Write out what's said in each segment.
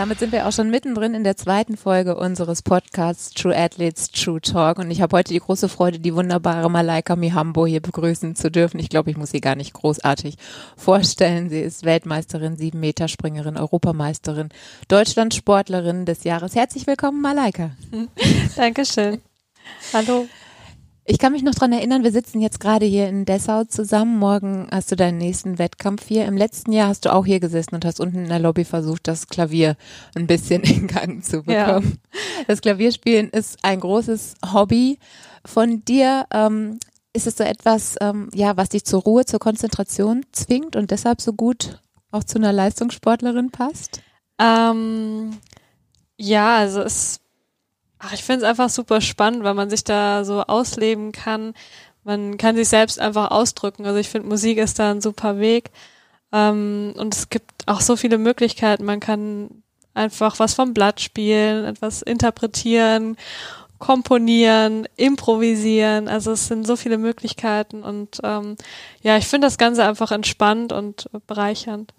Damit sind wir auch schon mittendrin in der zweiten Folge unseres Podcasts True Athletes True Talk. Und ich habe heute die große Freude, die wunderbare Malaika Mihambo hier begrüßen zu dürfen. Ich glaube, ich muss sie gar nicht großartig vorstellen. Sie ist Weltmeisterin, sieben Meter Springerin, Europameisterin, Deutschlandsportlerin des Jahres. Herzlich willkommen, Malaika. Dankeschön. Hallo. Ich kann mich noch dran erinnern, wir sitzen jetzt gerade hier in Dessau zusammen. Morgen hast du deinen nächsten Wettkampf hier. Im letzten Jahr hast du auch hier gesessen und hast unten in der Lobby versucht, das Klavier ein bisschen in Gang zu bekommen. Ja. Das Klavierspielen ist ein großes Hobby von dir. Ähm, ist es so etwas, ähm, ja, was dich zur Ruhe, zur Konzentration zwingt und deshalb so gut auch zu einer Leistungssportlerin passt? Ähm, ja, also es Ach, ich finde es einfach super spannend, weil man sich da so ausleben kann. Man kann sich selbst einfach ausdrücken. Also ich finde, Musik ist da ein super Weg. Ähm, und es gibt auch so viele Möglichkeiten. Man kann einfach was vom Blatt spielen, etwas interpretieren, komponieren, improvisieren. Also es sind so viele Möglichkeiten. Und ähm, ja, ich finde das Ganze einfach entspannt und bereichernd.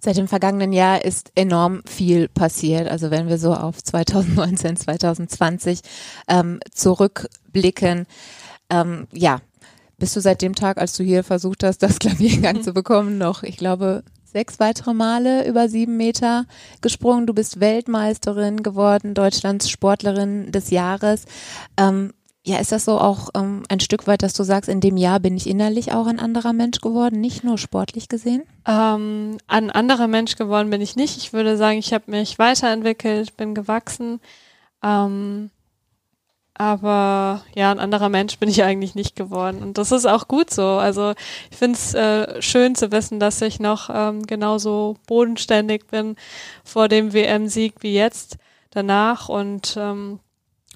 Seit dem vergangenen Jahr ist enorm viel passiert. Also wenn wir so auf 2019, 2020 ähm, zurückblicken, ähm, ja, bist du seit dem Tag, als du hier versucht hast, das Klavier in Gang zu bekommen, noch, ich glaube, sechs weitere Male über sieben Meter gesprungen. Du bist Weltmeisterin geworden, Deutschlands Sportlerin des Jahres. Ähm, ja, ist das so auch ähm, ein Stück weit, dass du sagst, in dem Jahr bin ich innerlich auch ein anderer Mensch geworden, nicht nur sportlich gesehen? Ähm, ein anderer Mensch geworden bin ich nicht. Ich würde sagen, ich habe mich weiterentwickelt, bin gewachsen. Ähm, aber ja, ein anderer Mensch bin ich eigentlich nicht geworden. Und das ist auch gut so. Also ich finde es äh, schön zu wissen, dass ich noch ähm, genauso bodenständig bin vor dem WM-Sieg wie jetzt danach. Und ähm,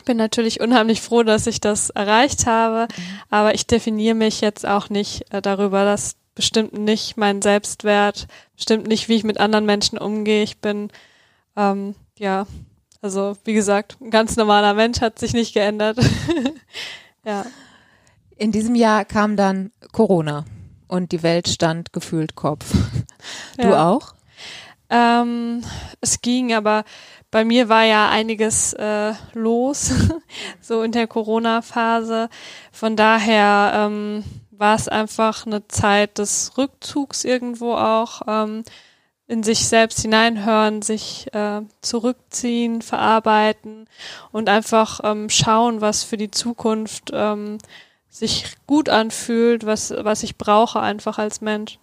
bin natürlich unheimlich froh, dass ich das erreicht habe, mhm. aber ich definiere mich jetzt auch nicht äh, darüber, dass bestimmt nicht mein Selbstwert, bestimmt nicht, wie ich mit anderen Menschen umgehe. Ich bin, ähm, ja, also wie gesagt, ein ganz normaler Mensch hat sich nicht geändert. ja. In diesem Jahr kam dann Corona und die Welt stand gefühlt Kopf. Du ja. auch? Ähm, es ging, aber bei mir war ja einiges äh, los, so in der Corona-Phase. Von daher ähm, war es einfach eine Zeit des Rückzugs irgendwo auch, ähm, in sich selbst hineinhören, sich äh, zurückziehen, verarbeiten und einfach ähm, schauen, was für die Zukunft ähm, sich gut anfühlt, was, was ich brauche einfach als Mensch.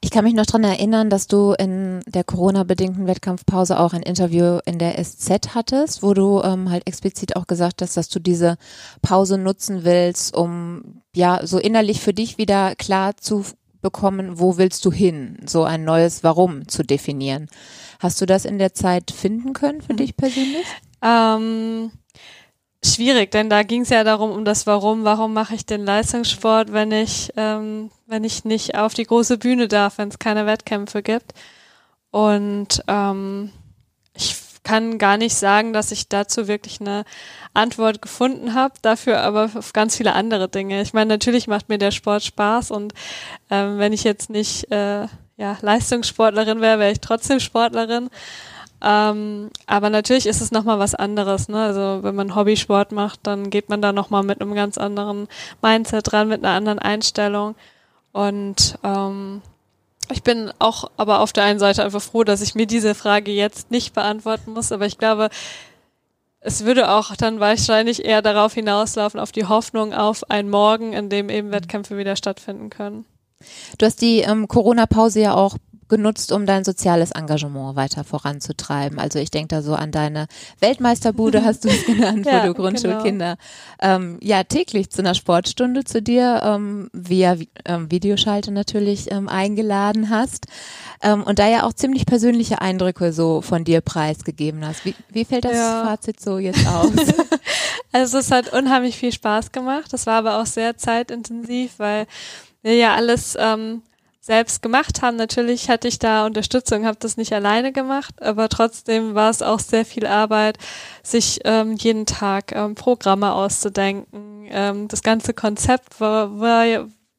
Ich kann mich noch dran erinnern, dass du in der Corona-bedingten Wettkampfpause auch ein Interview in der SZ hattest, wo du ähm, halt explizit auch gesagt hast, dass du diese Pause nutzen willst, um ja so innerlich für dich wieder klar zu bekommen, wo willst du hin, so ein neues Warum zu definieren. Hast du das in der Zeit finden können für dich persönlich? Ähm schwierig, denn da ging es ja darum, um das Warum. Warum mache ich den Leistungssport, wenn ich, ähm, wenn ich nicht auf die große Bühne darf, wenn es keine Wettkämpfe gibt? Und ähm, ich kann gar nicht sagen, dass ich dazu wirklich eine Antwort gefunden habe, dafür aber auf ganz viele andere Dinge. Ich meine, natürlich macht mir der Sport Spaß und ähm, wenn ich jetzt nicht äh, ja, Leistungssportlerin wäre, wäre ich trotzdem Sportlerin. Ähm, aber natürlich ist es nochmal was anderes. Ne? Also wenn man Hobbysport macht, dann geht man da nochmal mit einem ganz anderen Mindset dran, mit einer anderen Einstellung. Und ähm, ich bin auch aber auf der einen Seite einfach froh, dass ich mir diese Frage jetzt nicht beantworten muss. Aber ich glaube, es würde auch dann wahrscheinlich eher darauf hinauslaufen, auf die Hoffnung auf einen Morgen, in dem eben Wettkämpfe wieder stattfinden können. Du hast die ähm, Corona-Pause ja auch genutzt, um dein soziales Engagement weiter voranzutreiben. Also ich denke da so an deine Weltmeisterbude, hast du es genannt, ja, wo du Grundschulkinder genau. ähm, ja täglich zu einer Sportstunde zu dir ähm, via ähm, Videoschalte natürlich ähm, eingeladen hast ähm, und da ja auch ziemlich persönliche Eindrücke so von dir preisgegeben hast. Wie, wie fällt das ja. Fazit so jetzt aus? also es hat unheimlich viel Spaß gemacht. Das war aber auch sehr zeitintensiv, weil wir ja alles ähm, selbst gemacht haben. Natürlich hatte ich da Unterstützung, habe das nicht alleine gemacht, aber trotzdem war es auch sehr viel Arbeit, sich ähm, jeden Tag ähm, Programme auszudenken. Ähm, das ganze Konzept war, war,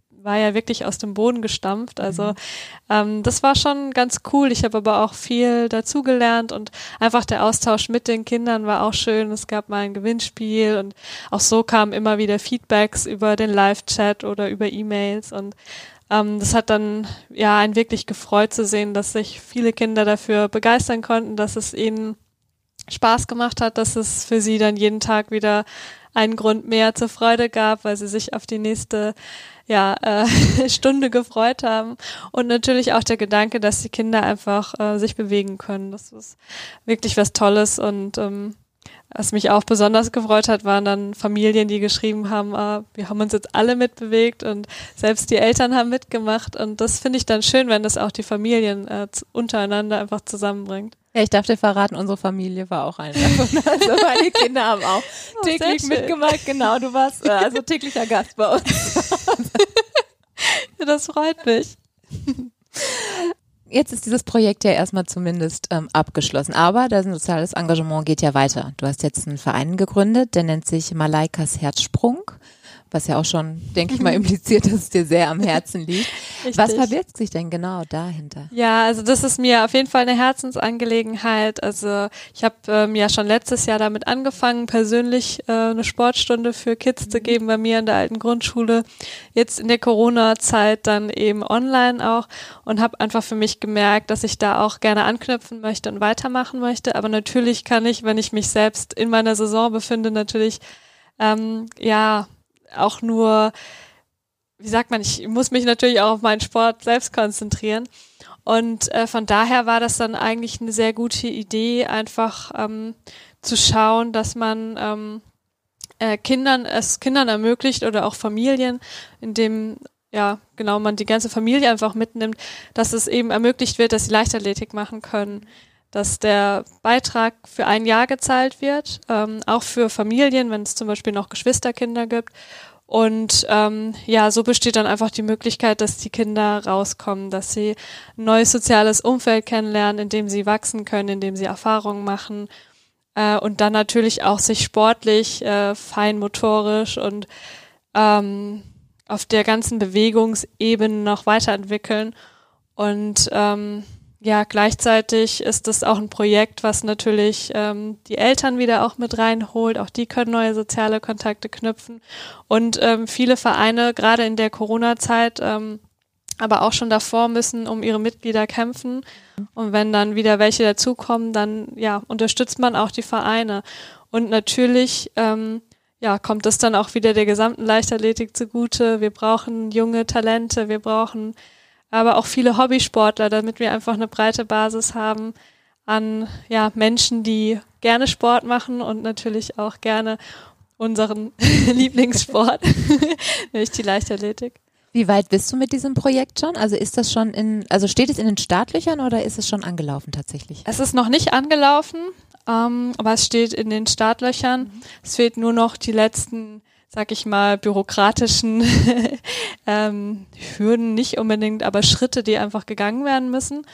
war ja wirklich aus dem Boden gestampft. Also mhm. ähm, das war schon ganz cool. Ich habe aber auch viel dazugelernt und einfach der Austausch mit den Kindern war auch schön. Es gab mal ein Gewinnspiel und auch so kamen immer wieder Feedbacks über den Live-Chat oder über E-Mails und ähm, das hat dann ja einen wirklich gefreut zu sehen, dass sich viele Kinder dafür begeistern konnten, dass es ihnen Spaß gemacht hat, dass es für sie dann jeden Tag wieder einen Grund mehr zur Freude gab, weil sie sich auf die nächste ja, äh, Stunde gefreut haben. Und natürlich auch der Gedanke, dass die Kinder einfach äh, sich bewegen können. Das ist wirklich was Tolles und ähm, was mich auch besonders gefreut hat, waren dann Familien, die geschrieben haben, ah, wir haben uns jetzt alle mitbewegt und selbst die Eltern haben mitgemacht. Und das finde ich dann schön, wenn das auch die Familien äh, untereinander einfach zusammenbringt. Ja, ich darf dir verraten, unsere Familie war auch eine davon. Also meine Kinder haben auch oh, täglich mitgemacht. Genau, du warst äh, also täglicher Gast bei uns. das freut mich. Jetzt ist dieses Projekt ja erstmal zumindest ähm, abgeschlossen, aber dein soziales Engagement geht ja weiter. Du hast jetzt einen Verein gegründet, der nennt sich Malaikas Herzsprung was ja auch schon, denke ich mal, impliziert, dass es dir sehr am Herzen liegt. Richtig. Was verbirgt sich denn genau dahinter? Ja, also das ist mir auf jeden Fall eine Herzensangelegenheit. Also ich habe ähm, ja schon letztes Jahr damit angefangen, persönlich äh, eine Sportstunde für Kids mhm. zu geben bei mir in der alten Grundschule. Jetzt in der Corona-Zeit dann eben online auch und habe einfach für mich gemerkt, dass ich da auch gerne anknüpfen möchte und weitermachen möchte. Aber natürlich kann ich, wenn ich mich selbst in meiner Saison befinde, natürlich ähm, ja auch nur, wie sagt man, ich muss mich natürlich auch auf meinen Sport selbst konzentrieren. Und äh, von daher war das dann eigentlich eine sehr gute Idee, einfach ähm, zu schauen, dass man ähm, äh, Kindern es Kindern ermöglicht oder auch Familien, indem ja genau man die ganze Familie einfach mitnimmt, dass es eben ermöglicht wird, dass sie Leichtathletik machen können, dass der Beitrag für ein Jahr gezahlt wird, ähm, auch für Familien, wenn es zum Beispiel noch Geschwisterkinder gibt und ähm, ja, so besteht dann einfach die Möglichkeit, dass die Kinder rauskommen, dass sie ein neues soziales Umfeld kennenlernen, in dem sie wachsen können, in dem sie Erfahrungen machen äh, und dann natürlich auch sich sportlich, äh, feinmotorisch und ähm, auf der ganzen Bewegungsebene noch weiterentwickeln. Und ähm, ja, gleichzeitig ist das auch ein Projekt, was natürlich ähm, die Eltern wieder auch mit reinholt. Auch die können neue soziale Kontakte knüpfen. Und ähm, viele Vereine, gerade in der Corona-Zeit, ähm, aber auch schon davor müssen um ihre Mitglieder kämpfen. Und wenn dann wieder welche dazukommen, dann ja, unterstützt man auch die Vereine. Und natürlich ähm, ja, kommt das dann auch wieder der gesamten Leichtathletik zugute. Wir brauchen junge Talente, wir brauchen aber auch viele Hobbysportler, damit wir einfach eine breite Basis haben an ja, Menschen, die gerne Sport machen und natürlich auch gerne unseren Lieblingssport, nämlich die Leichtathletik. Wie weit bist du mit diesem Projekt schon? Also ist das schon in, also steht es in den Startlöchern oder ist es schon angelaufen tatsächlich? Es ist noch nicht angelaufen, ähm, aber es steht in den Startlöchern. Mhm. Es fehlt nur noch die letzten sag ich mal, bürokratischen ähm, Hürden nicht unbedingt, aber Schritte, die einfach gegangen werden müssen.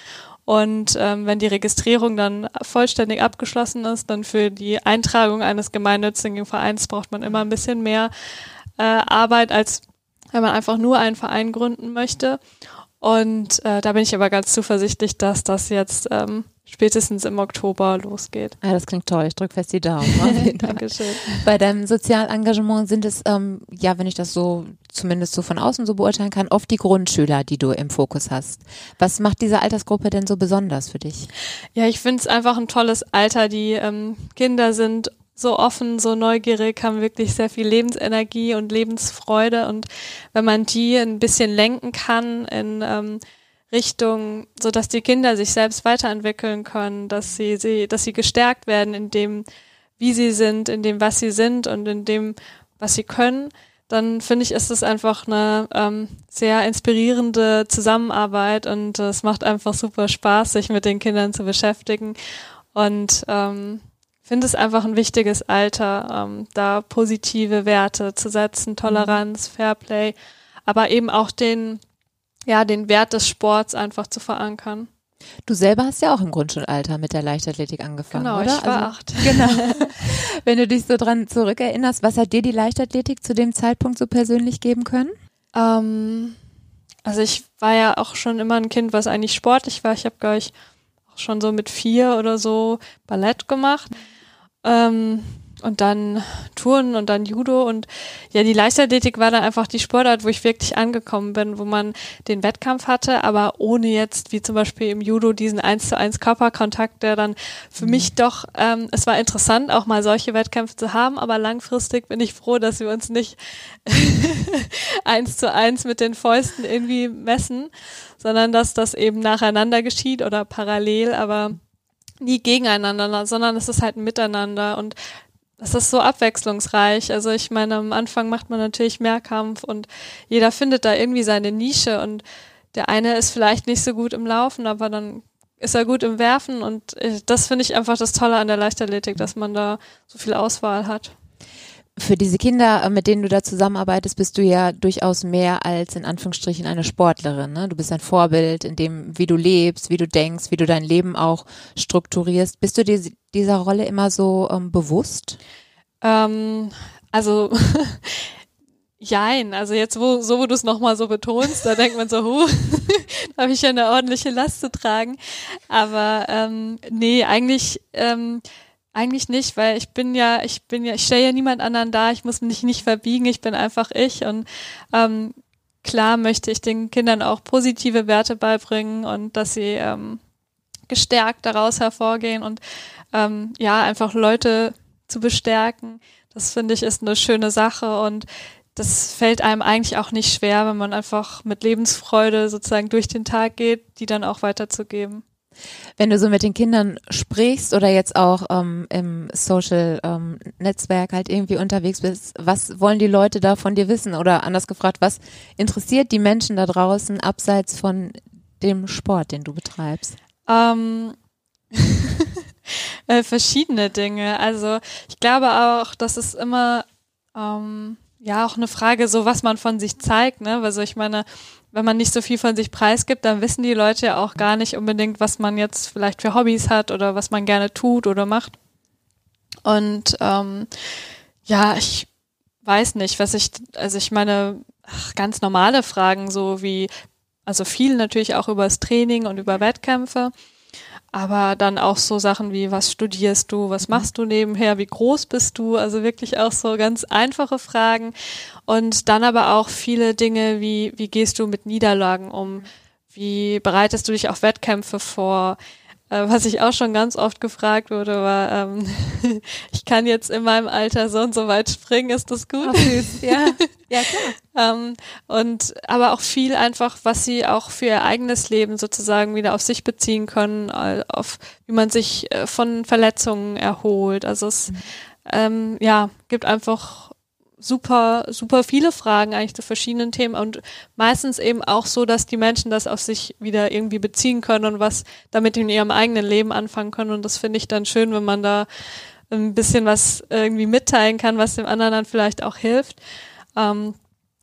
Und ähm, wenn die Registrierung dann vollständig abgeschlossen ist, dann für die Eintragung eines gemeinnützigen Vereins braucht man immer ein bisschen mehr äh, Arbeit, als wenn man einfach nur einen Verein gründen möchte. Und äh, da bin ich aber ganz zuversichtlich, dass das jetzt ähm, spätestens im Oktober losgeht. Ja, das klingt toll. Ich drücke fest die Daumen. Dankeschön. Bei deinem Sozialengagement sind es, ähm, ja, wenn ich das so zumindest so von außen so beurteilen kann, oft die Grundschüler, die du im Fokus hast. Was macht diese Altersgruppe denn so besonders für dich? Ja, ich finde es einfach ein tolles Alter. Die ähm, Kinder sind so offen, so neugierig, haben wirklich sehr viel Lebensenergie und Lebensfreude. Und wenn man die ein bisschen lenken kann in ähm, Richtung, so dass die Kinder sich selbst weiterentwickeln können, dass sie, sie, dass sie gestärkt werden in dem, wie sie sind, in dem, was sie sind und in dem, was sie können, dann finde ich, ist es einfach eine ähm, sehr inspirierende Zusammenarbeit und es macht einfach super Spaß, sich mit den Kindern zu beschäftigen. Und ähm, finde es einfach ein wichtiges Alter, ähm, da positive Werte zu setzen, Toleranz, Fairplay, aber eben auch den ja, den Wert des Sports einfach zu verankern. Du selber hast ja auch im Grundschulalter mit der Leichtathletik angefangen, genau, oder? Ich war also, acht. Genau. Wenn du dich so dran zurückerinnerst, was hat dir die Leichtathletik zu dem Zeitpunkt so persönlich geben können? Ähm, also ich war ja auch schon immer ein Kind, was eigentlich sportlich war. Ich habe, glaube ich, auch schon so mit vier oder so Ballett gemacht. Ähm, und dann Touren und dann Judo. Und ja, die Leichtathletik war dann einfach die Sportart, wo ich wirklich angekommen bin, wo man den Wettkampf hatte, aber ohne jetzt, wie zum Beispiel im Judo, diesen eins zu eins Körperkontakt, der dann für mhm. mich doch, ähm, es war interessant, auch mal solche Wettkämpfe zu haben, aber langfristig bin ich froh, dass wir uns nicht eins zu eins mit den Fäusten irgendwie messen, sondern dass das eben nacheinander geschieht oder parallel, aber nie gegeneinander, sondern es ist halt ein Miteinander und das ist so abwechslungsreich. Also ich meine, am Anfang macht man natürlich Mehrkampf und jeder findet da irgendwie seine Nische und der eine ist vielleicht nicht so gut im Laufen, aber dann ist er gut im Werfen und das finde ich einfach das Tolle an der Leichtathletik, dass man da so viel Auswahl hat für diese Kinder, äh, mit denen du da zusammenarbeitest, bist du ja durchaus mehr als in Anführungsstrichen eine Sportlerin. Ne? Du bist ein Vorbild in dem, wie du lebst, wie du denkst, wie du dein Leben auch strukturierst. Bist du dir dieser Rolle immer so ähm, bewusst? Ähm, also Jein, also jetzt wo, so wo du es nochmal so betonst, da denkt man so, huh, da habe ich ja eine ordentliche Last zu tragen. Aber ähm, nee, eigentlich ähm, eigentlich nicht, weil ich bin ja, ich bin ja, ich stelle ja niemand anderen da, ich muss mich nicht verbiegen, ich bin einfach ich und ähm, klar möchte ich den Kindern auch positive Werte beibringen und dass sie ähm, gestärkt daraus hervorgehen und ähm, ja, einfach Leute zu bestärken. Das finde ich ist eine schöne Sache und das fällt einem eigentlich auch nicht schwer, wenn man einfach mit Lebensfreude sozusagen durch den Tag geht, die dann auch weiterzugeben. Wenn du so mit den Kindern sprichst oder jetzt auch ähm, im Social ähm, Netzwerk halt irgendwie unterwegs bist, was wollen die Leute da von dir wissen? Oder anders gefragt, was interessiert die Menschen da draußen abseits von dem Sport, den du betreibst? Ähm, äh, verschiedene Dinge. Also ich glaube auch, dass es immer ähm, ja auch eine Frage, so was man von sich zeigt, ne? Also ich meine, wenn man nicht so viel von sich preisgibt, dann wissen die Leute ja auch gar nicht unbedingt, was man jetzt vielleicht für Hobbys hat oder was man gerne tut oder macht. Und ähm, ja, ich weiß nicht, was ich, also ich meine, ach, ganz normale Fragen, so wie, also viel natürlich auch über das Training und über Wettkämpfe aber dann auch so Sachen wie, was studierst du, was mhm. machst du nebenher, wie groß bist du, also wirklich auch so ganz einfache Fragen. Und dann aber auch viele Dinge wie, wie gehst du mit Niederlagen um, wie bereitest du dich auf Wettkämpfe vor, äh, was ich auch schon ganz oft gefragt wurde, war, ähm, ich kann jetzt in meinem Alter so und so weit springen, ist das gut? Süß. Ja, ja klar. ähm, und aber auch viel einfach, was sie auch für ihr eigenes Leben sozusagen wieder auf sich beziehen können, auf wie man sich äh, von Verletzungen erholt. Also es mhm. ähm, ja gibt einfach super, super viele Fragen eigentlich zu verschiedenen Themen und meistens eben auch so, dass die Menschen das auf sich wieder irgendwie beziehen können und was damit in ihrem eigenen Leben anfangen können. Und das finde ich dann schön, wenn man da ein bisschen was irgendwie mitteilen kann, was dem anderen dann vielleicht auch hilft. Ähm,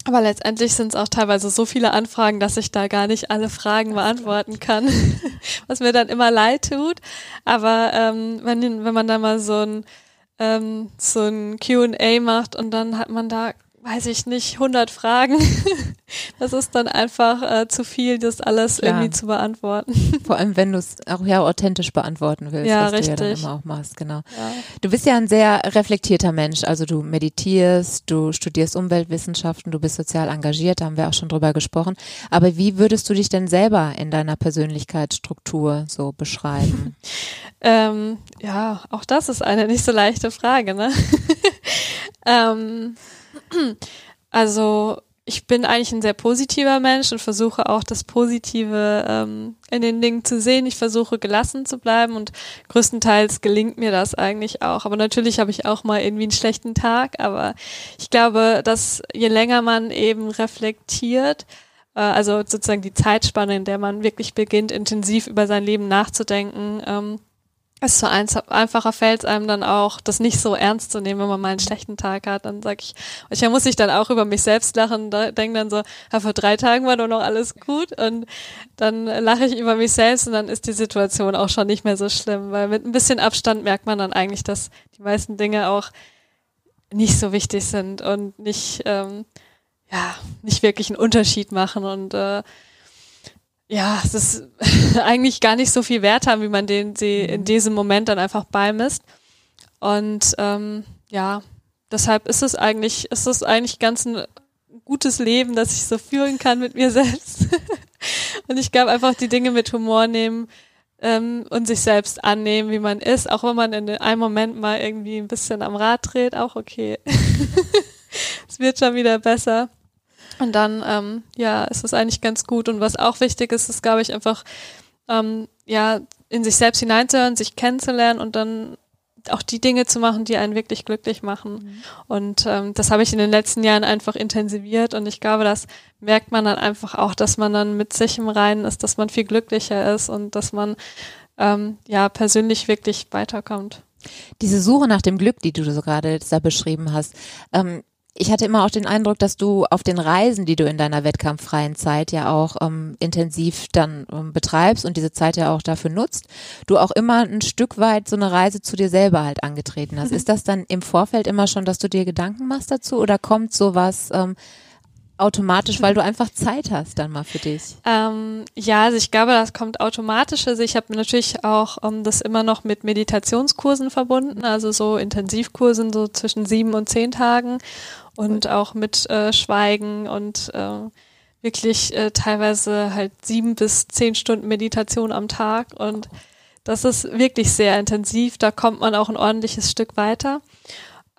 aber letztendlich sind es auch teilweise so viele Anfragen, dass ich da gar nicht alle Fragen beantworten kann, was mir dann immer leid tut. Aber ähm, wenn, wenn man da mal so ein ähm, so ein Q&A macht und dann hat man da weiß ich nicht, 100 Fragen. das ist dann einfach äh, zu viel, das alles Klar. irgendwie zu beantworten. Vor allem, wenn du es auch ja authentisch beantworten willst, ja, was richtig. du ja dann immer auch machst, genau. Ja. Du bist ja ein sehr reflektierter Mensch, also du meditierst, du studierst Umweltwissenschaften, du bist sozial engagiert, da haben wir auch schon drüber gesprochen. Aber wie würdest du dich denn selber in deiner Persönlichkeitsstruktur so beschreiben? ähm, ja, auch das ist eine nicht so leichte Frage, ne? ähm, also ich bin eigentlich ein sehr positiver Mensch und versuche auch das Positive ähm, in den Dingen zu sehen. Ich versuche gelassen zu bleiben und größtenteils gelingt mir das eigentlich auch. Aber natürlich habe ich auch mal irgendwie einen schlechten Tag. Aber ich glaube, dass je länger man eben reflektiert, äh, also sozusagen die Zeitspanne, in der man wirklich beginnt, intensiv über sein Leben nachzudenken, ähm, es so einfacher fällt einem dann auch, das nicht so ernst zu nehmen, wenn man mal einen schlechten Tag hat. Dann sag ich, ich muss ich dann auch über mich selbst lachen, da denke dann so, ja, vor drei Tagen war doch noch alles gut und dann lache ich über mich selbst und dann ist die Situation auch schon nicht mehr so schlimm, weil mit ein bisschen Abstand merkt man dann eigentlich, dass die meisten Dinge auch nicht so wichtig sind und nicht, ähm, ja, nicht wirklich einen Unterschied machen und äh, ja, es ist eigentlich gar nicht so viel Wert haben, wie man den sie in mhm. diesem Moment dann einfach beimisst. Und ähm, ja, deshalb ist es eigentlich, ist es eigentlich ganz ein gutes Leben, das ich so führen kann mit mir selbst. und ich glaube einfach die Dinge mit Humor nehmen ähm, und sich selbst annehmen, wie man ist, auch wenn man in einem Moment mal irgendwie ein bisschen am Rad dreht, auch okay. es wird schon wieder besser. Und dann, ähm, ja, ist es eigentlich ganz gut. Und was auch wichtig ist, ist, glaube ich, einfach, ähm, ja, in sich selbst hineinzuhören, sich kennenzulernen und dann auch die Dinge zu machen, die einen wirklich glücklich machen. Mhm. Und ähm, das habe ich in den letzten Jahren einfach intensiviert und ich glaube, das merkt man dann einfach auch, dass man dann mit sich im Reinen ist, dass man viel glücklicher ist und dass man ähm, ja persönlich wirklich weiterkommt. Diese Suche nach dem Glück, die du so gerade da beschrieben hast, ähm, ich hatte immer auch den Eindruck, dass du auf den Reisen, die du in deiner wettkampffreien Zeit ja auch ähm, intensiv dann ähm, betreibst und diese Zeit ja auch dafür nutzt, du auch immer ein Stück weit so eine Reise zu dir selber halt angetreten hast. Mhm. Ist das dann im Vorfeld immer schon, dass du dir Gedanken machst dazu oder kommt sowas ähm, automatisch, weil du einfach Zeit hast dann mal für dich? Ähm, ja, also ich glaube, das kommt automatisch. Also ich habe natürlich auch ähm, das immer noch mit Meditationskursen verbunden, also so Intensivkursen so zwischen sieben und zehn Tagen und auch mit äh, Schweigen und äh, wirklich äh, teilweise halt sieben bis zehn Stunden Meditation am Tag und das ist wirklich sehr intensiv. Da kommt man auch ein ordentliches Stück weiter.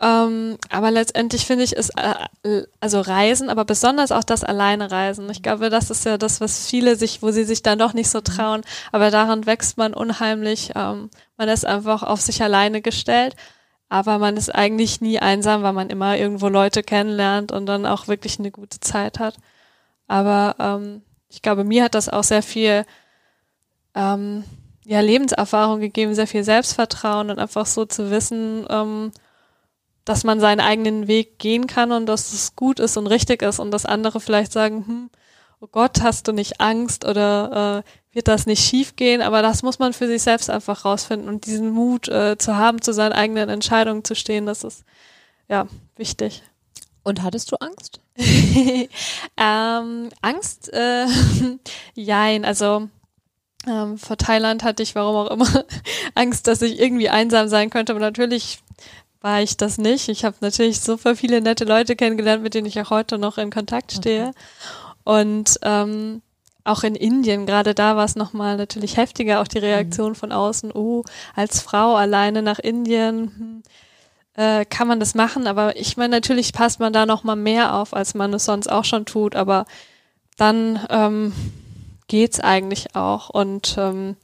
Ähm, aber letztendlich finde ich es, äh, also Reisen, aber besonders auch das alleine Reisen. Ich glaube, das ist ja das, was viele sich, wo sie sich dann doch nicht so trauen. Aber daran wächst man unheimlich. Ähm, man ist einfach auf sich alleine gestellt. Aber man ist eigentlich nie einsam, weil man immer irgendwo Leute kennenlernt und dann auch wirklich eine gute Zeit hat. Aber ähm, ich glaube, mir hat das auch sehr viel ähm, ja, Lebenserfahrung gegeben, sehr viel Selbstvertrauen und einfach so zu wissen, ähm, dass man seinen eigenen Weg gehen kann und dass es gut ist und richtig ist und dass andere vielleicht sagen, hm, oh Gott, hast du nicht Angst oder äh, wird das nicht schief gehen, aber das muss man für sich selbst einfach rausfinden und diesen Mut äh, zu haben, zu seinen eigenen Entscheidungen zu stehen, das ist ja wichtig. Und hattest du Angst? ähm, Angst, äh, jein, also ähm, vor Thailand hatte ich, warum auch immer, Angst, dass ich irgendwie einsam sein könnte, aber natürlich war ich das nicht. Ich habe natürlich super viele nette Leute kennengelernt, mit denen ich auch heute noch in Kontakt stehe. Okay. Und ähm, auch in Indien, gerade da war es nochmal natürlich heftiger, auch die Reaktion mhm. von außen, oh, als Frau alleine nach Indien, hm, äh, kann man das machen, aber ich meine, natürlich passt man da nochmal mehr auf, als man es sonst auch schon tut, aber dann ähm, geht's eigentlich auch. Und ähm,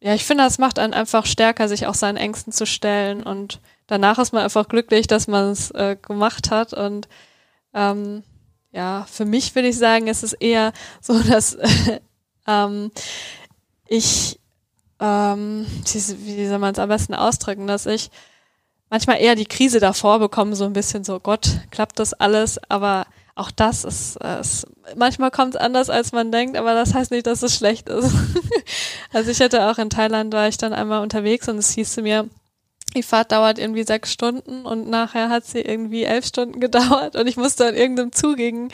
ja, ich finde, das macht einen einfach stärker, sich auch seinen Ängsten zu stellen. Und danach ist man einfach glücklich, dass man es äh, gemacht hat. Und ähm, ja, für mich würde ich sagen, ist es eher so, dass ähm, ich, ähm, wie soll man es am besten ausdrücken, dass ich manchmal eher die Krise davor bekomme, so ein bisschen so, Gott, klappt das alles, aber auch das ist, äh, ist manchmal kommt es anders, als man denkt, aber das heißt nicht, dass es schlecht ist. also ich hatte auch in Thailand, war ich dann einmal unterwegs und es hieß zu mir, die Fahrt dauert irgendwie sechs Stunden und nachher hat sie irgendwie elf Stunden gedauert und ich musste an irgendeinem zugigen,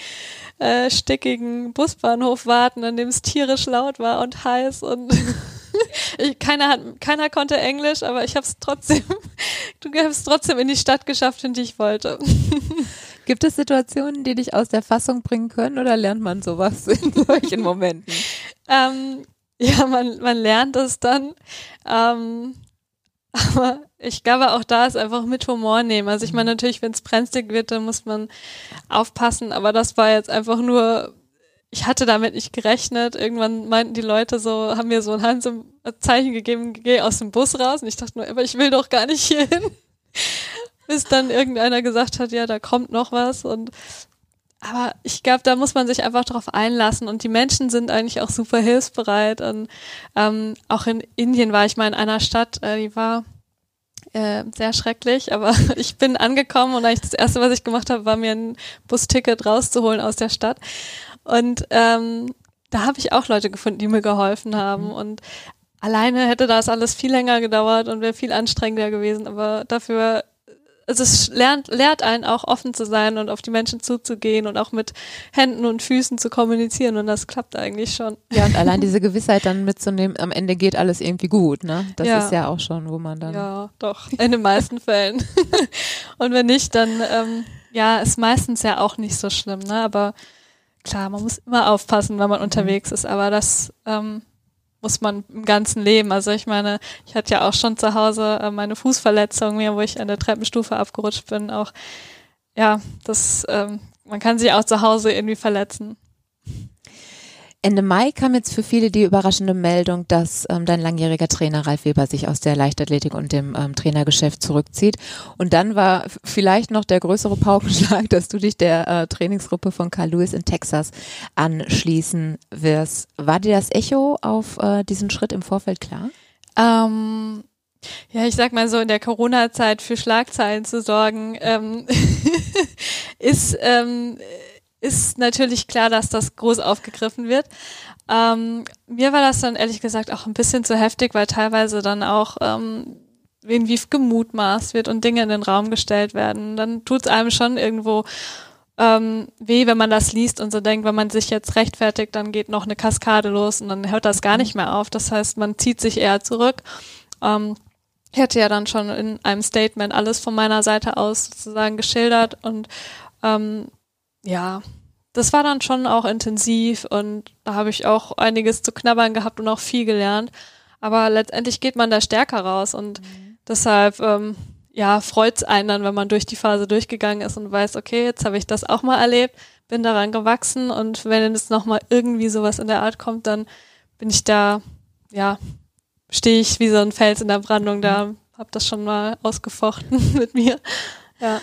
äh, stickigen Busbahnhof warten, an dem es tierisch laut war und heiß und ich, keiner hat, keiner konnte Englisch, aber ich habe es trotzdem, du hast trotzdem in die Stadt geschafft, in die ich wollte. Gibt es Situationen, die dich aus der Fassung bringen können oder lernt man sowas in solchen Momenten? ähm, ja, man, man lernt es dann. Ähm, aber ich glaube, auch da ist einfach mit Humor nehmen. Also ich meine, mhm. natürlich, wenn es brenzlig wird, dann muss man aufpassen, aber das war jetzt einfach nur, ich hatte damit nicht gerechnet. Irgendwann meinten die Leute so, haben mir so ein Handzeichen gegeben, geh aus dem Bus raus. Und ich dachte nur, aber ich will doch gar nicht hier hin. Bis dann irgendeiner gesagt hat, ja, da kommt noch was. Und aber ich glaube, da muss man sich einfach drauf einlassen und die Menschen sind eigentlich auch super hilfsbereit und ähm, auch in Indien war ich mal in einer Stadt, äh, die war äh, sehr schrecklich, aber ich bin angekommen und eigentlich das erste, was ich gemacht habe, war mir ein Busticket rauszuholen aus der Stadt und ähm, da habe ich auch Leute gefunden, die mir geholfen haben mhm. und alleine hätte das alles viel länger gedauert und wäre viel anstrengender gewesen, aber dafür also es lernt, lehrt einen auch offen zu sein und auf die Menschen zuzugehen und auch mit Händen und Füßen zu kommunizieren und das klappt eigentlich schon. Ja, und allein diese Gewissheit dann mitzunehmen, am Ende geht alles irgendwie gut, ne? Das ja. ist ja auch schon, wo man dann. Ja, doch, in den meisten Fällen. und wenn nicht, dann ähm, ja, ist meistens ja auch nicht so schlimm, ne? Aber klar, man muss immer aufpassen, wenn man unterwegs ist, aber das ähm, muss man im ganzen Leben. Also ich meine, ich hatte ja auch schon zu Hause äh, meine Fußverletzung, mir, wo ich an der Treppenstufe abgerutscht bin. Auch ja, das ähm, man kann sich auch zu Hause irgendwie verletzen. Ende Mai kam jetzt für viele die überraschende Meldung, dass ähm, dein langjähriger Trainer Ralf Weber sich aus der Leichtathletik und dem ähm, Trainergeschäft zurückzieht. Und dann war vielleicht noch der größere Paukenschlag, dass du dich der äh, Trainingsgruppe von Carl Lewis in Texas anschließen wirst. War dir das Echo auf äh, diesen Schritt im Vorfeld klar? Ähm, ja, ich sag mal so, in der Corona-Zeit für Schlagzeilen zu sorgen, ähm, ist ähm, ist natürlich klar, dass das groß aufgegriffen wird. Ähm, mir war das dann ehrlich gesagt auch ein bisschen zu heftig, weil teilweise dann auch ähm, irgendwie gemutmaßt wird und Dinge in den Raum gestellt werden. Dann tut es einem schon irgendwo ähm, weh, wenn man das liest und so denkt, wenn man sich jetzt rechtfertigt, dann geht noch eine Kaskade los und dann hört das gar nicht mehr auf. Das heißt, man zieht sich eher zurück. Ähm, ich hatte ja dann schon in einem Statement alles von meiner Seite aus sozusagen geschildert und ähm, ja, das war dann schon auch intensiv und da habe ich auch einiges zu knabbern gehabt und auch viel gelernt. Aber letztendlich geht man da stärker raus und mhm. deshalb ähm, ja freut es einen dann, wenn man durch die Phase durchgegangen ist und weiß, okay, jetzt habe ich das auch mal erlebt, bin daran gewachsen und wenn es nochmal irgendwie sowas in der Art kommt, dann bin ich da, ja, stehe ich wie so ein Fels in der Brandung da, mhm. habe das schon mal ausgefochten mit mir. Ja.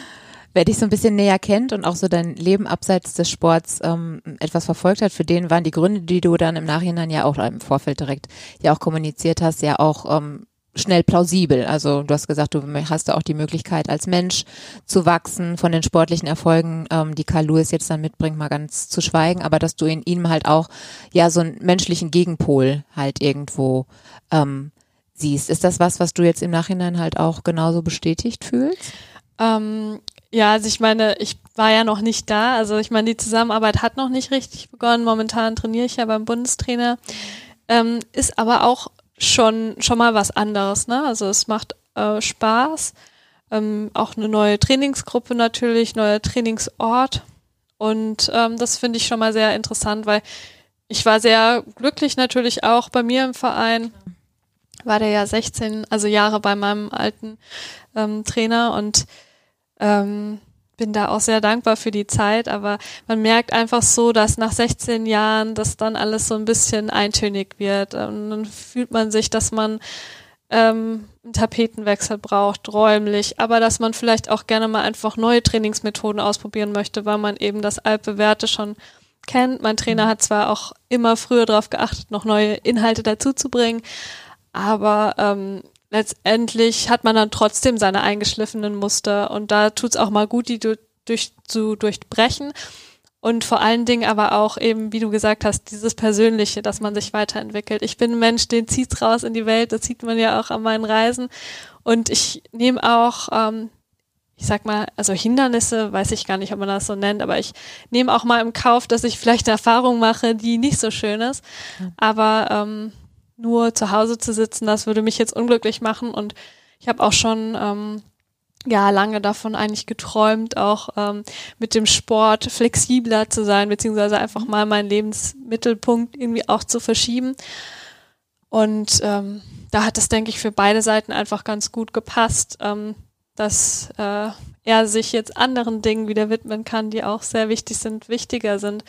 Wer dich so ein bisschen näher kennt und auch so dein Leben abseits des Sports ähm, etwas verfolgt hat, für den waren die Gründe, die du dann im Nachhinein ja auch im Vorfeld direkt ja auch kommuniziert hast, ja auch ähm, schnell plausibel. Also du hast gesagt, du hast auch die Möglichkeit als Mensch zu wachsen, von den sportlichen Erfolgen, ähm, die Karl Lewis jetzt dann mitbringt, mal ganz zu schweigen, aber dass du in ihm halt auch ja so einen menschlichen Gegenpol halt irgendwo ähm, siehst. Ist das was, was du jetzt im Nachhinein halt auch genauso bestätigt fühlst? Ähm, ja, also ich meine, ich war ja noch nicht da. Also ich meine, die Zusammenarbeit hat noch nicht richtig begonnen. Momentan trainiere ich ja beim Bundestrainer. Ähm, ist aber auch schon, schon mal was anderes. Ne? Also es macht äh, Spaß. Ähm, auch eine neue Trainingsgruppe natürlich, neuer Trainingsort. Und ähm, das finde ich schon mal sehr interessant, weil ich war sehr glücklich natürlich auch bei mir im Verein. War der ja 16, also Jahre bei meinem alten ähm, Trainer und ähm, bin da auch sehr dankbar für die Zeit, aber man merkt einfach so, dass nach 16 Jahren das dann alles so ein bisschen eintönig wird. Und dann fühlt man sich, dass man ähm, einen Tapetenwechsel braucht, räumlich, aber dass man vielleicht auch gerne mal einfach neue Trainingsmethoden ausprobieren möchte, weil man eben das altbewährte schon kennt. Mein Trainer hat zwar auch immer früher darauf geachtet, noch neue Inhalte dazuzubringen, aber ähm, letztendlich hat man dann trotzdem seine eingeschliffenen Muster und da tut's auch mal gut, die du, durch, zu durchbrechen. Und vor allen Dingen aber auch eben, wie du gesagt hast, dieses Persönliche, dass man sich weiterentwickelt. Ich bin ein Mensch, den zieht's raus in die Welt, das sieht man ja auch an meinen Reisen. Und ich nehme auch, ähm, ich sag mal, also Hindernisse, weiß ich gar nicht, ob man das so nennt, aber ich nehme auch mal im Kauf, dass ich vielleicht eine Erfahrung mache, die nicht so schön ist. Aber ähm, nur zu Hause zu sitzen, das würde mich jetzt unglücklich machen. Und ich habe auch schon ähm, ja lange davon eigentlich geträumt, auch ähm, mit dem Sport flexibler zu sein, beziehungsweise einfach mal meinen Lebensmittelpunkt irgendwie auch zu verschieben. Und ähm, da hat es, denke ich, für beide Seiten einfach ganz gut gepasst, ähm, dass äh, er sich jetzt anderen Dingen wieder widmen kann, die auch sehr wichtig sind, wichtiger sind.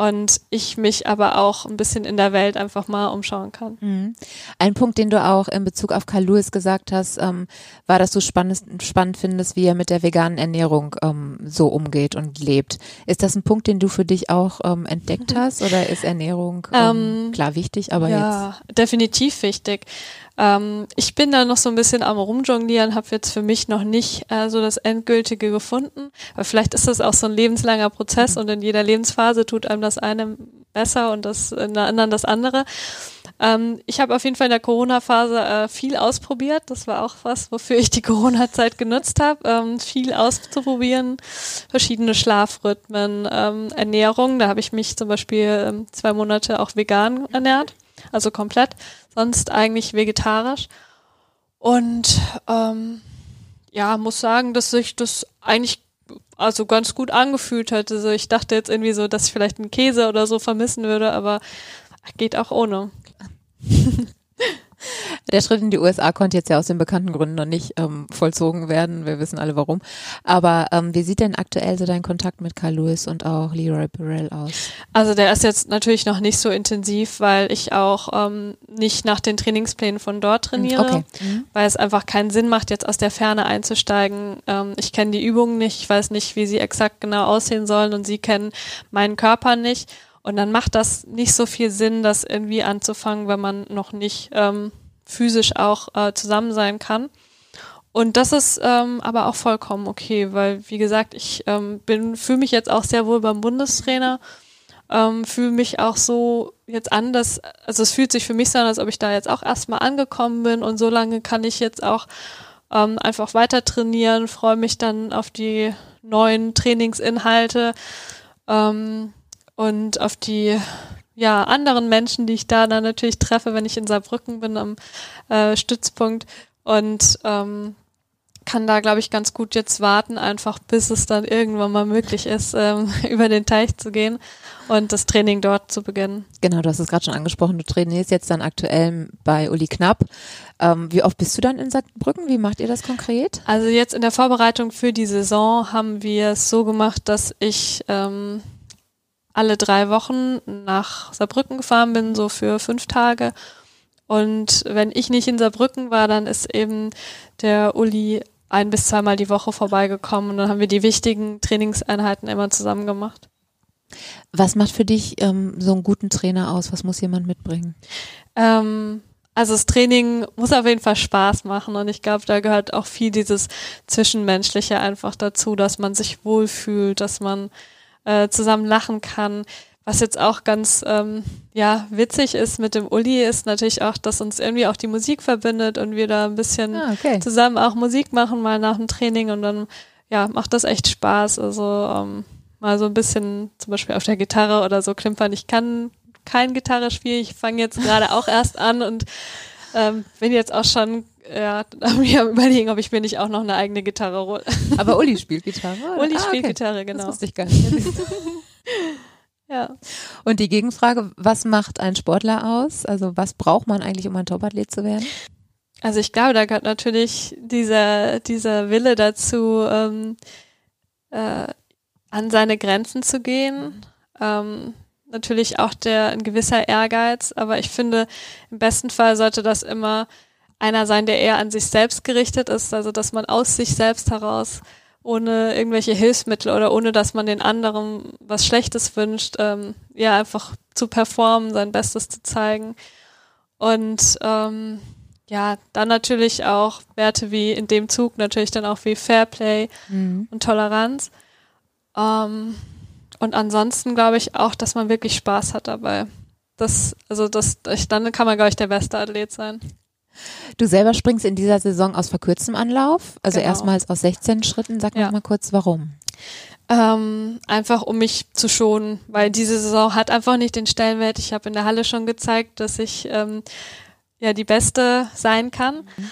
Und ich mich aber auch ein bisschen in der Welt einfach mal umschauen kann. Mhm. Ein Punkt, den du auch in Bezug auf Carl Lewis gesagt hast, ähm, war, dass du spannend, spannend findest, wie er mit der veganen Ernährung ähm, so umgeht und lebt. Ist das ein Punkt, den du für dich auch ähm, entdeckt hast oder ist Ernährung ähm, ähm, klar wichtig, aber ja, jetzt? definitiv wichtig. Ähm, ich bin da noch so ein bisschen am rumjonglieren, habe jetzt für mich noch nicht äh, so das Endgültige gefunden. Aber vielleicht ist das auch so ein lebenslanger Prozess mhm. und in jeder Lebensphase tut einem das eine besser und das in der anderen das andere. Ähm, ich habe auf jeden Fall in der Corona-Phase äh, viel ausprobiert. Das war auch was, wofür ich die Corona-Zeit genutzt habe. Ähm, viel auszuprobieren, verschiedene Schlafrhythmen, ähm, Ernährung. Da habe ich mich zum Beispiel ähm, zwei Monate auch vegan ernährt, also komplett sonst eigentlich vegetarisch. Und ähm, ja, muss sagen, dass sich das eigentlich also ganz gut angefühlt hat. Also ich dachte jetzt irgendwie so, dass ich vielleicht einen Käse oder so vermissen würde, aber geht auch ohne. Der Schritt in die USA konnte jetzt ja aus den bekannten Gründen noch nicht ähm, vollzogen werden. Wir wissen alle warum. Aber ähm, wie sieht denn aktuell so dein Kontakt mit Carl Lewis und auch Leroy Burrell aus? Also der ist jetzt natürlich noch nicht so intensiv, weil ich auch ähm, nicht nach den Trainingsplänen von dort trainiere, okay. mhm. weil es einfach keinen Sinn macht, jetzt aus der Ferne einzusteigen. Ähm, ich kenne die Übungen nicht, ich weiß nicht, wie sie exakt genau aussehen sollen und sie kennen meinen Körper nicht. Und dann macht das nicht so viel Sinn, das irgendwie anzufangen, wenn man noch nicht ähm, physisch auch äh, zusammen sein kann. Und das ist ähm, aber auch vollkommen okay, weil wie gesagt, ich ähm, bin fühle mich jetzt auch sehr wohl beim Bundestrainer, ähm, fühle mich auch so jetzt an, dass also es fühlt sich für mich so an, als ob ich da jetzt auch erstmal angekommen bin und so lange kann ich jetzt auch ähm, einfach weiter trainieren, freue mich dann auf die neuen Trainingsinhalte. Ähm, und auf die ja, anderen Menschen, die ich da dann natürlich treffe, wenn ich in Saarbrücken bin am äh, Stützpunkt und ähm, kann da, glaube ich, ganz gut jetzt warten, einfach bis es dann irgendwann mal möglich ist, ähm, über den Teich zu gehen und das Training dort zu beginnen. Genau, du hast es gerade schon angesprochen, du trainierst jetzt dann aktuell bei Uli Knapp. Ähm, wie oft bist du dann in Saarbrücken? Wie macht ihr das konkret? Also jetzt in der Vorbereitung für die Saison haben wir es so gemacht, dass ich ähm, alle drei Wochen nach Saarbrücken gefahren bin, so für fünf Tage. Und wenn ich nicht in Saarbrücken war, dann ist eben der Uli ein bis zweimal die Woche vorbeigekommen und dann haben wir die wichtigen Trainingseinheiten immer zusammen gemacht. Was macht für dich ähm, so einen guten Trainer aus? Was muss jemand mitbringen? Ähm, also das Training muss auf jeden Fall Spaß machen und ich glaube, da gehört auch viel dieses Zwischenmenschliche einfach dazu, dass man sich wohlfühlt, dass man äh, zusammen lachen kann. Was jetzt auch ganz ähm, ja witzig ist mit dem Uli, ist natürlich auch, dass uns irgendwie auch die Musik verbindet und wir da ein bisschen ah, okay. zusammen auch Musik machen, mal nach dem Training und dann ja macht das echt Spaß. Also ähm, mal so ein bisschen zum Beispiel auf der Gitarre oder so klimpern. Ich kann kein Gitarre spielen, ich fange jetzt gerade auch erst an und ähm, bin jetzt auch schon ja, mir überlegen, ob ich mir nicht auch noch eine eigene Gitarre hole. Aber Uli spielt Gitarre. Oder? Uli ah, spielt okay. Gitarre, genau. Das wusste ich gar nicht. ja. Und die Gegenfrage, was macht ein Sportler aus? Also was braucht man eigentlich, um ein Topathlet zu werden? Also ich glaube, da gehört natürlich dieser, dieser Wille dazu, ähm, äh, an seine Grenzen zu gehen. Ähm, natürlich auch der ein gewisser Ehrgeiz, aber ich finde, im besten Fall sollte das immer einer sein, der eher an sich selbst gerichtet ist, also dass man aus sich selbst heraus ohne irgendwelche Hilfsmittel oder ohne dass man den anderen was Schlechtes wünscht, ähm, ja, einfach zu performen, sein Bestes zu zeigen. Und ähm, ja, dann natürlich auch Werte wie in dem Zug natürlich dann auch wie Fairplay mhm. und Toleranz. Ähm, und ansonsten glaube ich auch, dass man wirklich Spaß hat dabei. Das, also das, ich, dann kann man, glaube ich, der beste Athlet sein. Du selber springst in dieser Saison aus verkürztem Anlauf, also genau. erstmals aus 16 Schritten. Sag ja. mal kurz, warum? Ähm, einfach um mich zu schonen, weil diese Saison hat einfach nicht den Stellenwert. Ich habe in der Halle schon gezeigt, dass ich ähm, ja die Beste sein kann. Mhm.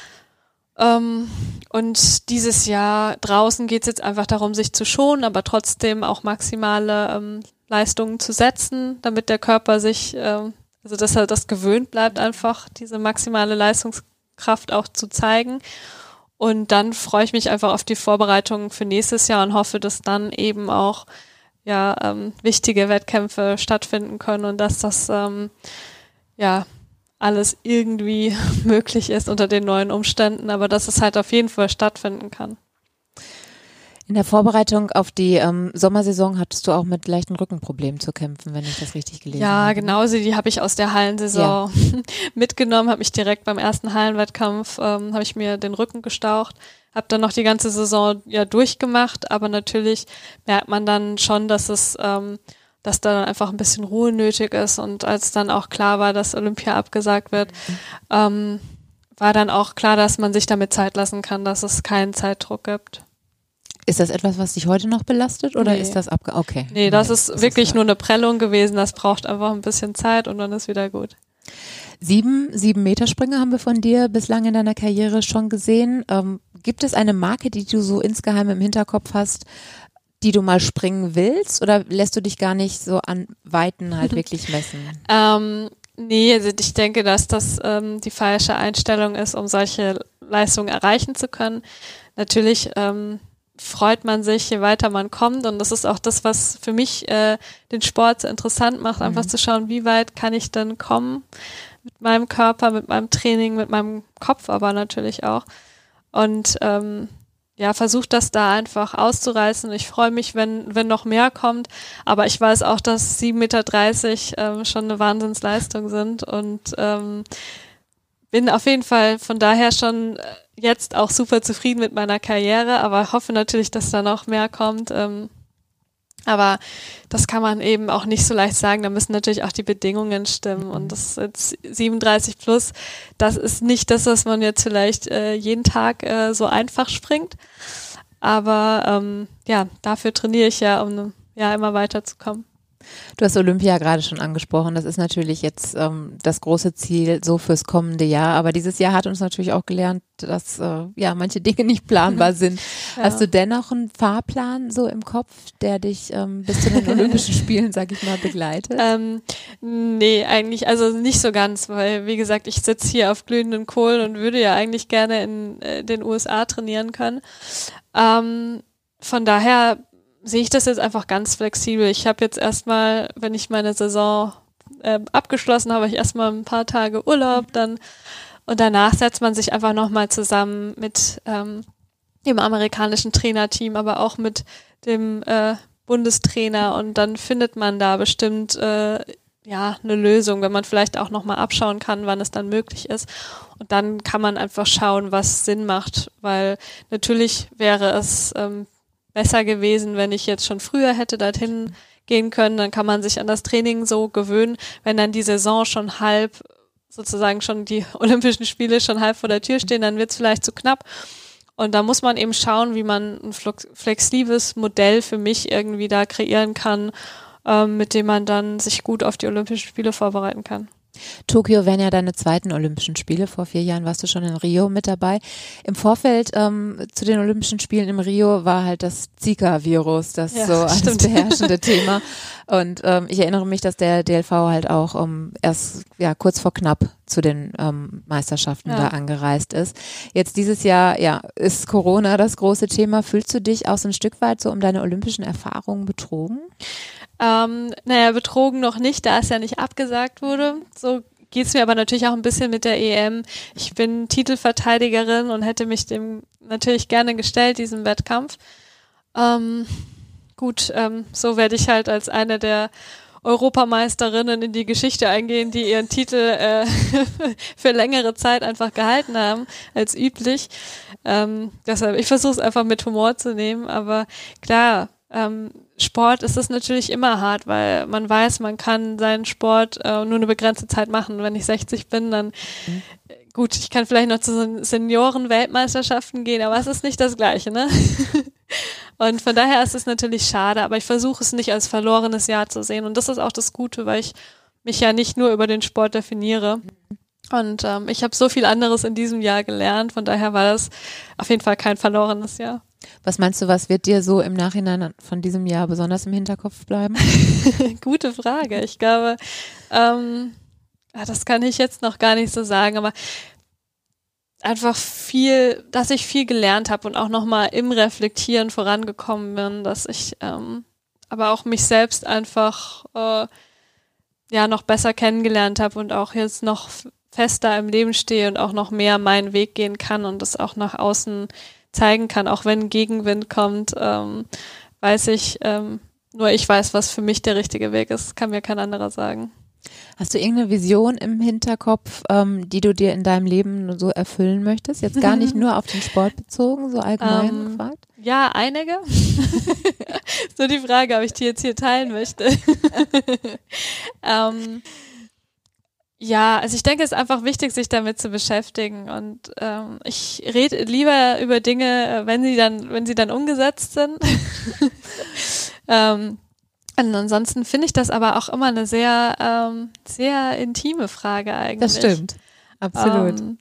Ähm, und dieses Jahr draußen geht es jetzt einfach darum, sich zu schonen, aber trotzdem auch maximale ähm, Leistungen zu setzen, damit der Körper sich ähm, also dass er das gewöhnt bleibt, einfach diese maximale Leistungskraft auch zu zeigen. Und dann freue ich mich einfach auf die Vorbereitungen für nächstes Jahr und hoffe, dass dann eben auch ja ähm, wichtige Wettkämpfe stattfinden können und dass das ähm, ja alles irgendwie möglich ist unter den neuen Umständen, aber dass es halt auf jeden Fall stattfinden kann. In der Vorbereitung auf die ähm, Sommersaison hattest du auch mit leichten Rückenproblemen zu kämpfen, wenn ich das richtig gelesen ja, habe. Ja, genau, die habe ich aus der Hallensaison ja. mitgenommen, habe mich direkt beim ersten Hallenwettkampf, ähm, habe ich mir den Rücken gestaucht, habe dann noch die ganze Saison ja durchgemacht, aber natürlich merkt man dann schon, dass es ähm, dass da dann einfach ein bisschen Ruhe nötig ist und als dann auch klar war, dass Olympia abgesagt wird, mhm. ähm, war dann auch klar, dass man sich damit Zeit lassen kann, dass es keinen Zeitdruck gibt. Ist das etwas, was dich heute noch belastet oder nee. ist das abge... Okay. Nee, das nee, ist das wirklich ist nur eine Prellung gewesen. Das braucht einfach ein bisschen Zeit und dann ist wieder gut. Sieben, sieben Meter Sprünge haben wir von dir bislang in deiner Karriere schon gesehen. Ähm, gibt es eine Marke, die du so insgeheim im Hinterkopf hast, die du mal springen willst oder lässt du dich gar nicht so an Weiten halt wirklich messen? ähm, nee, also ich denke, dass das ähm, die falsche Einstellung ist, um solche Leistungen erreichen zu können. Natürlich ähm, freut man sich, je weiter man kommt. Und das ist auch das, was für mich äh, den Sport so interessant macht, einfach mhm. zu schauen, wie weit kann ich denn kommen mit meinem Körper, mit meinem Training, mit meinem Kopf aber natürlich auch. Und ähm, ja, versucht das da einfach auszureißen. Ich freue mich, wenn, wenn noch mehr kommt. Aber ich weiß auch, dass 7,30 Meter ähm, schon eine Wahnsinnsleistung sind und ähm, bin auf jeden Fall von daher schon jetzt auch super zufrieden mit meiner Karriere, aber hoffe natürlich, dass da noch mehr kommt. Ähm, aber das kann man eben auch nicht so leicht sagen. Da müssen natürlich auch die Bedingungen stimmen. Und das jetzt 37 plus, das ist nicht das, was man jetzt vielleicht äh, jeden Tag äh, so einfach springt. Aber ähm, ja, dafür trainiere ich ja, um ja immer weiterzukommen. Du hast Olympia gerade schon angesprochen. Das ist natürlich jetzt ähm, das große Ziel so fürs kommende Jahr. Aber dieses Jahr hat uns natürlich auch gelernt, dass äh, ja manche Dinge nicht planbar sind. ja. Hast du dennoch einen Fahrplan so im Kopf, der dich ähm, bis zu den Olympischen Spielen, sag ich mal, begleitet? Ähm, nee, eigentlich, also nicht so ganz, weil wie gesagt, ich sitze hier auf glühenden Kohlen und würde ja eigentlich gerne in äh, den USA trainieren können. Ähm, von daher sehe ich das jetzt einfach ganz flexibel. Ich habe jetzt erstmal, wenn ich meine Saison äh, abgeschlossen habe, ich erstmal ein paar Tage Urlaub, dann und danach setzt man sich einfach nochmal zusammen mit ähm, dem amerikanischen Trainerteam, aber auch mit dem äh, Bundestrainer und dann findet man da bestimmt äh, ja eine Lösung, wenn man vielleicht auch nochmal abschauen kann, wann es dann möglich ist. Und dann kann man einfach schauen, was Sinn macht, weil natürlich wäre es ähm, besser gewesen, wenn ich jetzt schon früher hätte dorthin gehen können. Dann kann man sich an das Training so gewöhnen, wenn dann die Saison schon halb, sozusagen schon die Olympischen Spiele schon halb vor der Tür stehen, dann wird es vielleicht zu knapp. Und da muss man eben schauen, wie man ein flexibles Modell für mich irgendwie da kreieren kann, ähm, mit dem man dann sich gut auf die Olympischen Spiele vorbereiten kann. Tokio wären ja deine zweiten Olympischen Spiele. Vor vier Jahren warst du schon in Rio mit dabei. Im Vorfeld ähm, zu den Olympischen Spielen im Rio war halt das Zika-Virus, das ja, so als beherrschende Thema. Und ähm, ich erinnere mich, dass der DLV halt auch um, erst ja kurz vor knapp zu den ähm, Meisterschaften ja. da angereist ist. Jetzt dieses Jahr, ja, ist Corona das große Thema. Fühlst du dich auch so ein Stück weit so um deine olympischen Erfahrungen betrogen? Ähm, naja, betrogen noch nicht, da es ja nicht abgesagt wurde. So geht's mir aber natürlich auch ein bisschen mit der EM. Ich bin Titelverteidigerin und hätte mich dem natürlich gerne gestellt, diesem Wettkampf. Ähm, gut, ähm, so werde ich halt als eine der Europameisterinnen in die Geschichte eingehen, die ihren Titel äh, für längere Zeit einfach gehalten haben als üblich. Ähm, deshalb, ich versuche es einfach mit Humor zu nehmen, aber klar, ähm, Sport ist es natürlich immer hart, weil man weiß, man kann seinen Sport äh, nur eine begrenzte Zeit machen. Wenn ich 60 bin, dann mhm. gut, ich kann vielleicht noch zu Senioren-Weltmeisterschaften gehen, aber es ist nicht das Gleiche, ne? und von daher ist es natürlich schade, aber ich versuche es nicht als verlorenes Jahr zu sehen. Und das ist auch das Gute, weil ich mich ja nicht nur über den Sport definiere. Und ähm, ich habe so viel anderes in diesem Jahr gelernt, von daher war das auf jeden Fall kein verlorenes Jahr. Was meinst du, was wird dir so im Nachhinein von diesem Jahr besonders im Hinterkopf bleiben? Gute Frage. Ich glaube, ähm, ja, das kann ich jetzt noch gar nicht so sagen, aber einfach viel, dass ich viel gelernt habe und auch nochmal im Reflektieren vorangekommen bin, dass ich ähm, aber auch mich selbst einfach äh, ja noch besser kennengelernt habe und auch jetzt noch fester im Leben stehe und auch noch mehr meinen Weg gehen kann und das auch nach außen zeigen kann, auch wenn Gegenwind kommt, ähm, weiß ich, ähm, nur ich weiß, was für mich der richtige Weg ist, kann mir kein anderer sagen. Hast du irgendeine Vision im Hinterkopf, ähm, die du dir in deinem Leben so erfüllen möchtest? Jetzt gar nicht nur auf den Sport bezogen, so allgemein ähm, gefragt? Ja, einige. nur die Frage, ob ich die jetzt hier teilen möchte. ähm, ja, also ich denke, es ist einfach wichtig, sich damit zu beschäftigen. Und ähm, ich rede lieber über Dinge, wenn sie dann, wenn sie dann umgesetzt sind. ähm, und ansonsten finde ich das aber auch immer eine sehr, ähm, sehr intime Frage eigentlich. Das stimmt. Absolut. Ähm,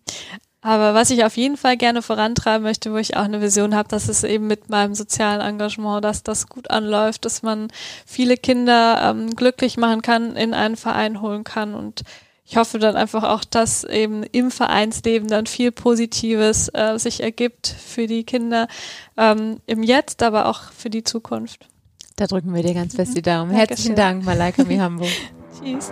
aber was ich auf jeden Fall gerne vorantreiben möchte, wo ich auch eine Vision habe, dass es eben mit meinem sozialen Engagement, dass das gut anläuft, dass man viele Kinder ähm, glücklich machen kann, in einen Verein holen kann und ich hoffe dann einfach auch, dass eben im Vereinsleben dann viel Positives äh, sich ergibt für die Kinder ähm, im Jetzt, aber auch für die Zukunft. Da drücken wir dir ganz fest die Daumen. Herzlichen Dank, Malaika Mihambo. Tschüss.